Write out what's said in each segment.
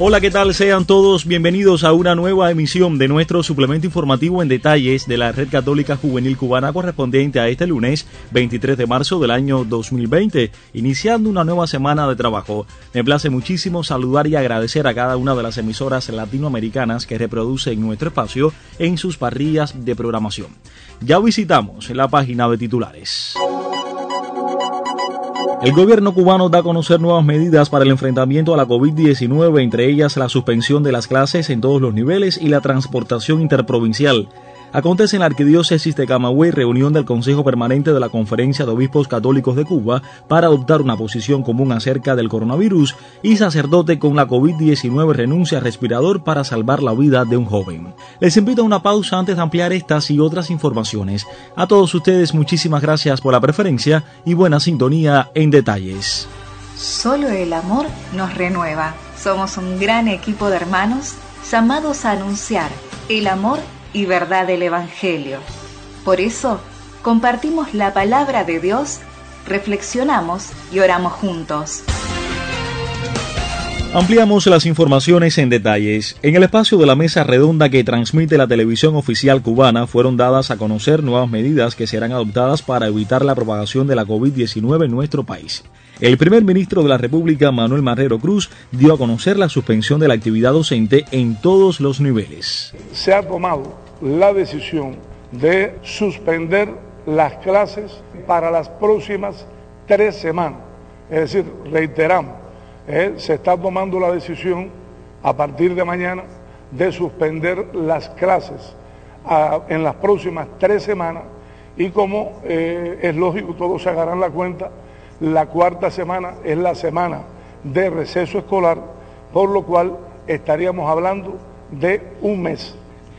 Hola, ¿qué tal? Sean todos bienvenidos a una nueva emisión de nuestro suplemento informativo en detalles de la Red Católica Juvenil Cubana correspondiente a este lunes 23 de marzo del año 2020, iniciando una nueva semana de trabajo. Me place muchísimo saludar y agradecer a cada una de las emisoras latinoamericanas que reproducen nuestro espacio en sus parrillas de programación. Ya visitamos la página de titulares. El gobierno cubano da a conocer nuevas medidas para el enfrentamiento a la COVID-19, entre ellas la suspensión de las clases en todos los niveles y la transportación interprovincial. Acontece en la Arquidiócesis de Camagüey reunión del Consejo Permanente de la Conferencia de Obispos Católicos de Cuba para adoptar una posición común acerca del coronavirus y sacerdote con la COVID-19 renuncia a respirador para salvar la vida de un joven. Les invito a una pausa antes de ampliar estas y otras informaciones. A todos ustedes muchísimas gracias por la preferencia y buena sintonía en detalles. Solo el amor nos renueva. Somos un gran equipo de hermanos llamados a anunciar el amor y verdad del Evangelio. Por eso, compartimos la palabra de Dios, reflexionamos y oramos juntos. Ampliamos las informaciones en detalles. En el espacio de la mesa redonda que transmite la televisión oficial cubana fueron dadas a conocer nuevas medidas que serán adoptadas para evitar la propagación de la COVID-19 en nuestro país. El primer ministro de la República, Manuel Marrero Cruz, dio a conocer la suspensión de la actividad docente en todos los niveles. Se ha tomado la decisión de suspender las clases para las próximas tres semanas. Es decir, reiteramos, se está tomando la decisión a partir de mañana de suspender las clases a, en las próximas tres semanas y como eh, es lógico, todos se agarran la cuenta, la cuarta semana es la semana de receso escolar, por lo cual estaríamos hablando de un mes.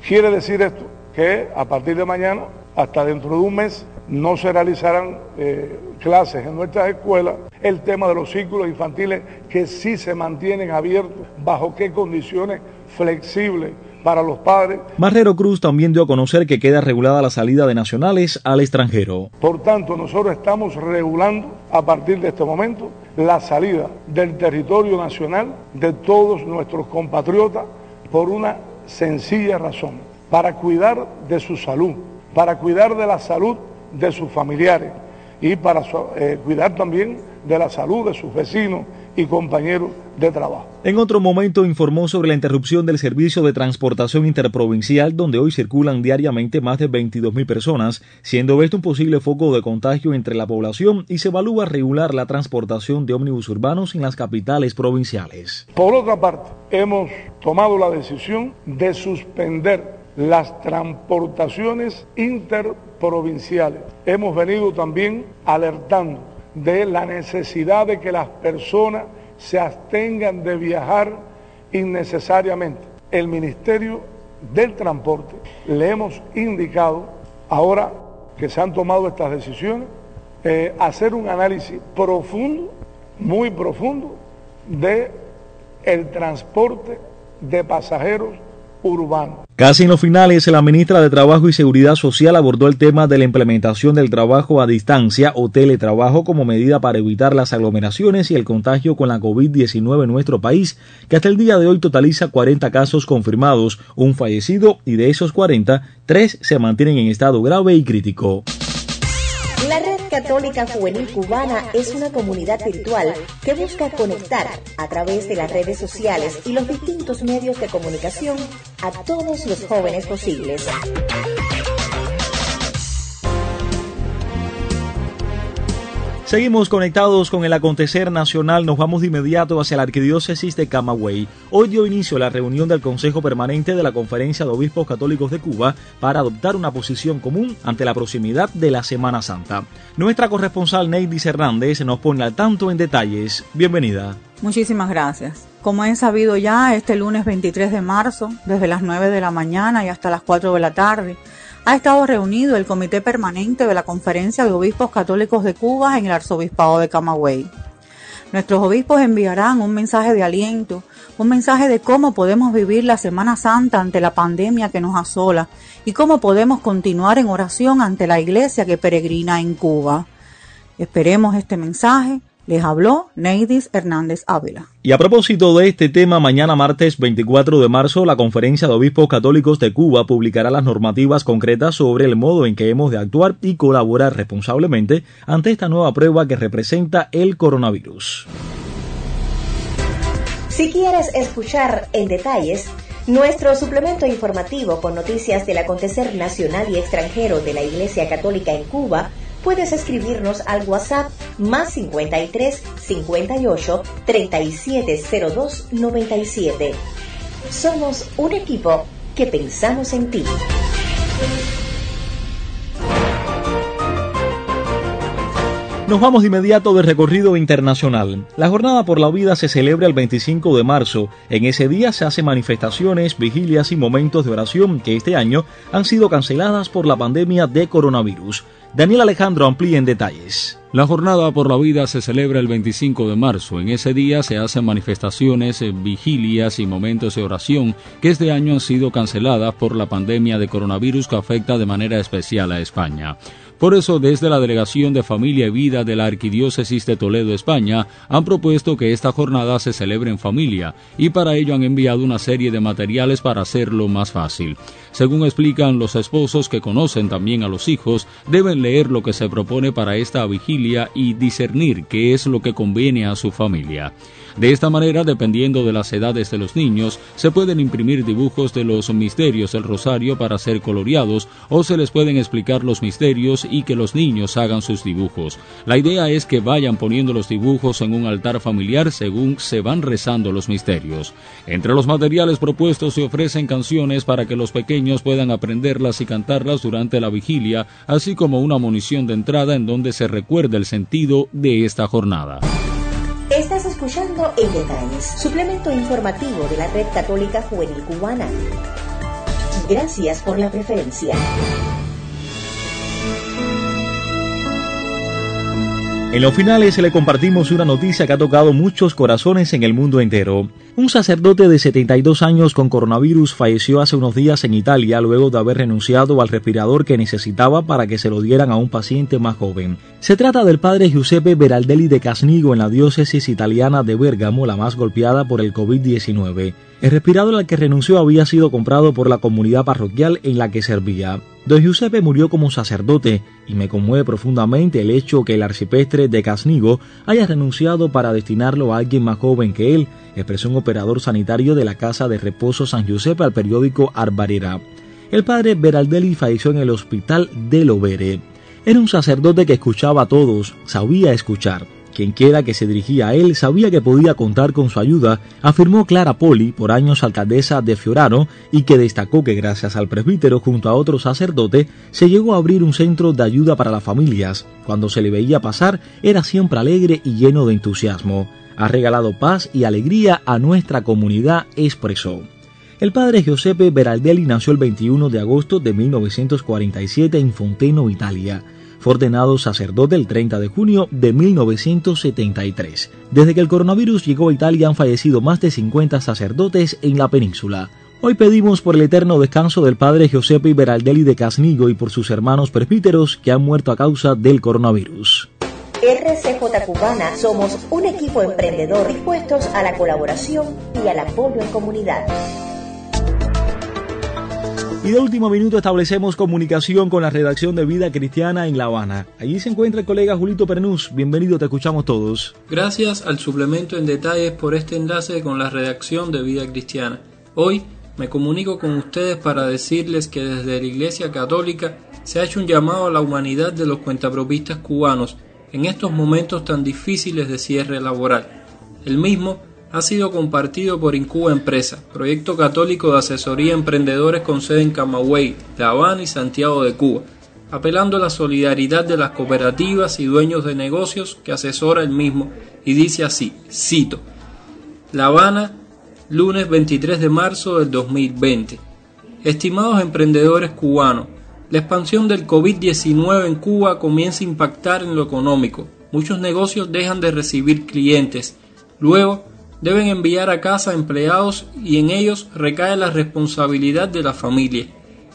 Quiere decir esto que a partir de mañana, hasta dentro de un mes, no se realizarán eh, clases en nuestras escuelas, el tema de los círculos infantiles que sí se mantienen abiertos, bajo qué condiciones flexibles para los padres. Marrero Cruz también dio a conocer que queda regulada la salida de nacionales al extranjero. Por tanto, nosotros estamos regulando a partir de este momento la salida del territorio nacional de todos nuestros compatriotas por una sencilla razón, para cuidar de su salud, para cuidar de la salud de sus familiares y para eh, cuidar también de la salud de sus vecinos y compañeros de trabajo. En otro momento informó sobre la interrupción del servicio de transportación interprovincial donde hoy circulan diariamente más de 22.000 personas, siendo esto un posible foco de contagio entre la población y se evalúa regular la transportación de ómnibus urbanos en las capitales provinciales. Por otra parte, hemos tomado la decisión de suspender las transportaciones interprovinciales. Hemos venido también alertando de la necesidad de que las personas se abstengan de viajar innecesariamente. El Ministerio del Transporte le hemos indicado, ahora que se han tomado estas decisiones, eh, hacer un análisis profundo, muy profundo, de el transporte de pasajeros urbano. Casi en los finales, la ministra de Trabajo y Seguridad Social abordó el tema de la implementación del trabajo a distancia o teletrabajo como medida para evitar las aglomeraciones y el contagio con la COVID-19 en nuestro país, que hasta el día de hoy totaliza 40 casos confirmados, un fallecido y de esos 40, tres se mantienen en estado grave y crítico. La Red Católica Juvenil Cubana es una comunidad virtual que busca conectar a través de las redes sociales y los distintos medios de comunicación a todos los jóvenes posibles. Seguimos conectados con el acontecer nacional. Nos vamos de inmediato hacia la arquidiócesis de Camagüey. Hoy dio inicio la reunión del Consejo Permanente de la Conferencia de Obispos Católicos de Cuba para adoptar una posición común ante la proximidad de la Semana Santa. Nuestra corresponsal Neidis Hernández nos pone al tanto en detalles. Bienvenida. Muchísimas gracias. Como he sabido ya, este lunes 23 de marzo, desde las 9 de la mañana y hasta las 4 de la tarde, ha estado reunido el Comité Permanente de la Conferencia de Obispos Católicos de Cuba en el Arzobispado de Camagüey. Nuestros obispos enviarán un mensaje de aliento, un mensaje de cómo podemos vivir la Semana Santa ante la pandemia que nos asola y cómo podemos continuar en oración ante la iglesia que peregrina en Cuba. Esperemos este mensaje les habló Neidis Hernández Ávila. Y a propósito de este tema, mañana martes 24 de marzo, la Conferencia de Obispos Católicos de Cuba publicará las normativas concretas sobre el modo en que hemos de actuar y colaborar responsablemente ante esta nueva prueba que representa el coronavirus. Si quieres escuchar en detalles nuestro suplemento informativo con noticias del acontecer nacional y extranjero de la Iglesia Católica en Cuba, puedes escribirnos al WhatsApp más 53 58 3702 97. Somos un equipo que pensamos en ti. Nos vamos de inmediato de recorrido internacional. La Jornada por la Vida se celebra el 25 de marzo. En ese día se hacen manifestaciones, vigilias y momentos de oración que este año han sido canceladas por la pandemia de coronavirus. Daniel Alejandro amplía en detalles. La jornada por la vida se celebra el 25 de marzo. En ese día se hacen manifestaciones, vigilias y momentos de oración que este año han sido canceladas por la pandemia de coronavirus que afecta de manera especial a España. Por eso, desde la Delegación de Familia y Vida de la Arquidiócesis de Toledo, España, han propuesto que esta jornada se celebre en familia y para ello han enviado una serie de materiales para hacerlo más fácil. Según explican los esposos que conocen también a los hijos, deben leer lo que se propone para esta vigilia y discernir qué es lo que conviene a su familia. De esta manera, dependiendo de las edades de los niños, se pueden imprimir dibujos de los misterios del rosario para ser coloreados o se les pueden explicar los misterios y que los niños hagan sus dibujos. La idea es que vayan poniendo los dibujos en un altar familiar según se van rezando los misterios. Entre los materiales propuestos se ofrecen canciones para que los pequeños puedan aprenderlas y cantarlas durante la vigilia, así como una munición de entrada en donde se recuerda el sentido de esta jornada. En Detalles, suplemento informativo de la Red Católica Juvenil Cubana. Gracias por la preferencia. En los finales le compartimos una noticia que ha tocado muchos corazones en el mundo entero. Un sacerdote de 72 años con coronavirus falleció hace unos días en Italia luego de haber renunciado al respirador que necesitaba para que se lo dieran a un paciente más joven. Se trata del padre Giuseppe Beraldelli de Casnigo en la diócesis italiana de Bergamo, la más golpeada por el COVID-19. El respirador al que renunció había sido comprado por la comunidad parroquial en la que servía. Don Giuseppe murió como sacerdote y me conmueve profundamente el hecho que el arcipestre de Casnigo haya renunciado para destinarlo a alguien más joven que él, expresó un operador sanitario de la Casa de Reposo San Giuseppe al periódico Arbarera. El padre Beraldelli falleció en el hospital de Lovere. Era un sacerdote que escuchaba a todos, sabía escuchar. Quien quiera que se dirigía a él sabía que podía contar con su ayuda, afirmó Clara Poli, por años alcaldesa de Fiorano, y que destacó que gracias al presbítero junto a otro sacerdote se llegó a abrir un centro de ayuda para las familias. Cuando se le veía pasar era siempre alegre y lleno de entusiasmo. Ha regalado paz y alegría a nuestra comunidad, expresó. El padre Giuseppe Beraldelli nació el 21 de agosto de 1947 en Fonteno, Italia. Fue ordenado sacerdote el 30 de junio de 1973. Desde que el coronavirus llegó a Italia han fallecido más de 50 sacerdotes en la península. Hoy pedimos por el eterno descanso del padre Giuseppe Beraldelli de Casnigo y por sus hermanos presbíteros que han muerto a causa del coronavirus. RCJ Cubana somos un equipo emprendedor dispuestos a la colaboración y al apoyo en comunidad. Y de último minuto establecemos comunicación con la redacción de Vida Cristiana en La Habana. Allí se encuentra el colega Julito Pernús. Bienvenido, te escuchamos todos. Gracias al suplemento en detalles por este enlace con la redacción de Vida Cristiana. Hoy me comunico con ustedes para decirles que desde la Iglesia Católica se ha hecho un llamado a la humanidad de los cuentapropistas cubanos en estos momentos tan difíciles de cierre laboral. El mismo ha sido compartido por Incuba Empresa, proyecto católico de asesoría a emprendedores con sede en Camagüey, La Habana y Santiago de Cuba, apelando a la solidaridad de las cooperativas y dueños de negocios que asesora el mismo y dice así, cito, La Habana lunes 23 de marzo del 2020. Estimados emprendedores cubanos, la expansión del COVID-19 en Cuba comienza a impactar en lo económico. Muchos negocios dejan de recibir clientes. Luego, deben enviar a casa empleados y en ellos recae la responsabilidad de la familia.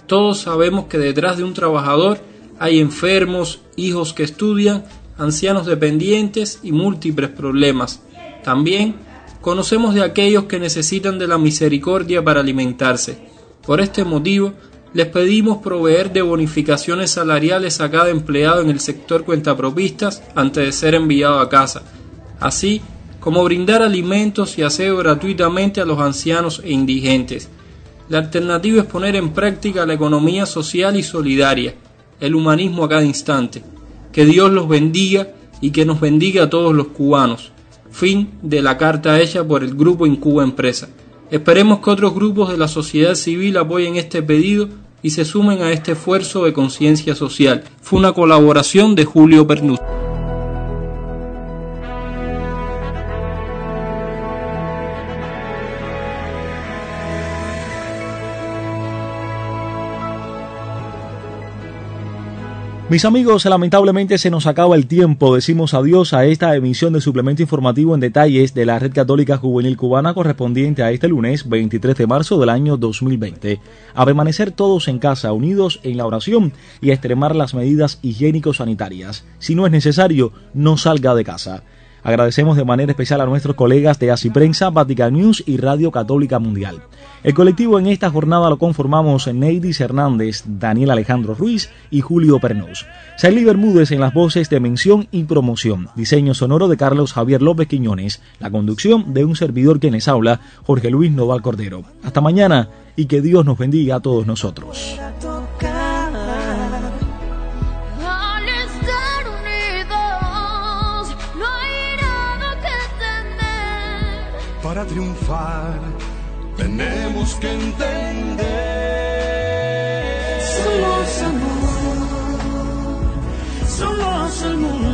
Todos sabemos que detrás de un trabajador hay enfermos, hijos que estudian, ancianos dependientes y múltiples problemas. También conocemos de aquellos que necesitan de la misericordia para alimentarse. Por este motivo, les pedimos proveer de bonificaciones salariales a cada empleado en el sector cuentapropistas antes de ser enviado a casa. Así, como brindar alimentos y aseo gratuitamente a los ancianos e indigentes. La alternativa es poner en práctica la economía social y solidaria, el humanismo a cada instante. Que Dios los bendiga y que nos bendiga a todos los cubanos. Fin de la carta hecha por el grupo Incuba Empresa. Esperemos que otros grupos de la sociedad civil apoyen este pedido y se sumen a este esfuerzo de conciencia social. Fue una colaboración de Julio Pernus. Mis amigos, lamentablemente se nos acaba el tiempo. Decimos adiós a esta emisión de suplemento informativo en detalles de la Red Católica Juvenil Cubana correspondiente a este lunes 23 de marzo del año 2020. A permanecer todos en casa, unidos en la oración y a extremar las medidas higiénico-sanitarias. Si no es necesario, no salga de casa. Agradecemos de manera especial a nuestros colegas de Así Prensa, Vatican News y Radio Católica Mundial. El colectivo en esta jornada lo conformamos Neidis Hernández, Daniel Alejandro Ruiz y Julio Pernos. Saily Bermúdez en las voces de mención y promoción. Diseño sonoro de Carlos Javier López Quiñones. La conducción de un servidor que les habla, Jorge Luis Noval Cordero. Hasta mañana y que Dios nos bendiga a todos nosotros. Triunfar tenemos que entender. Somos amor, somos el mundo,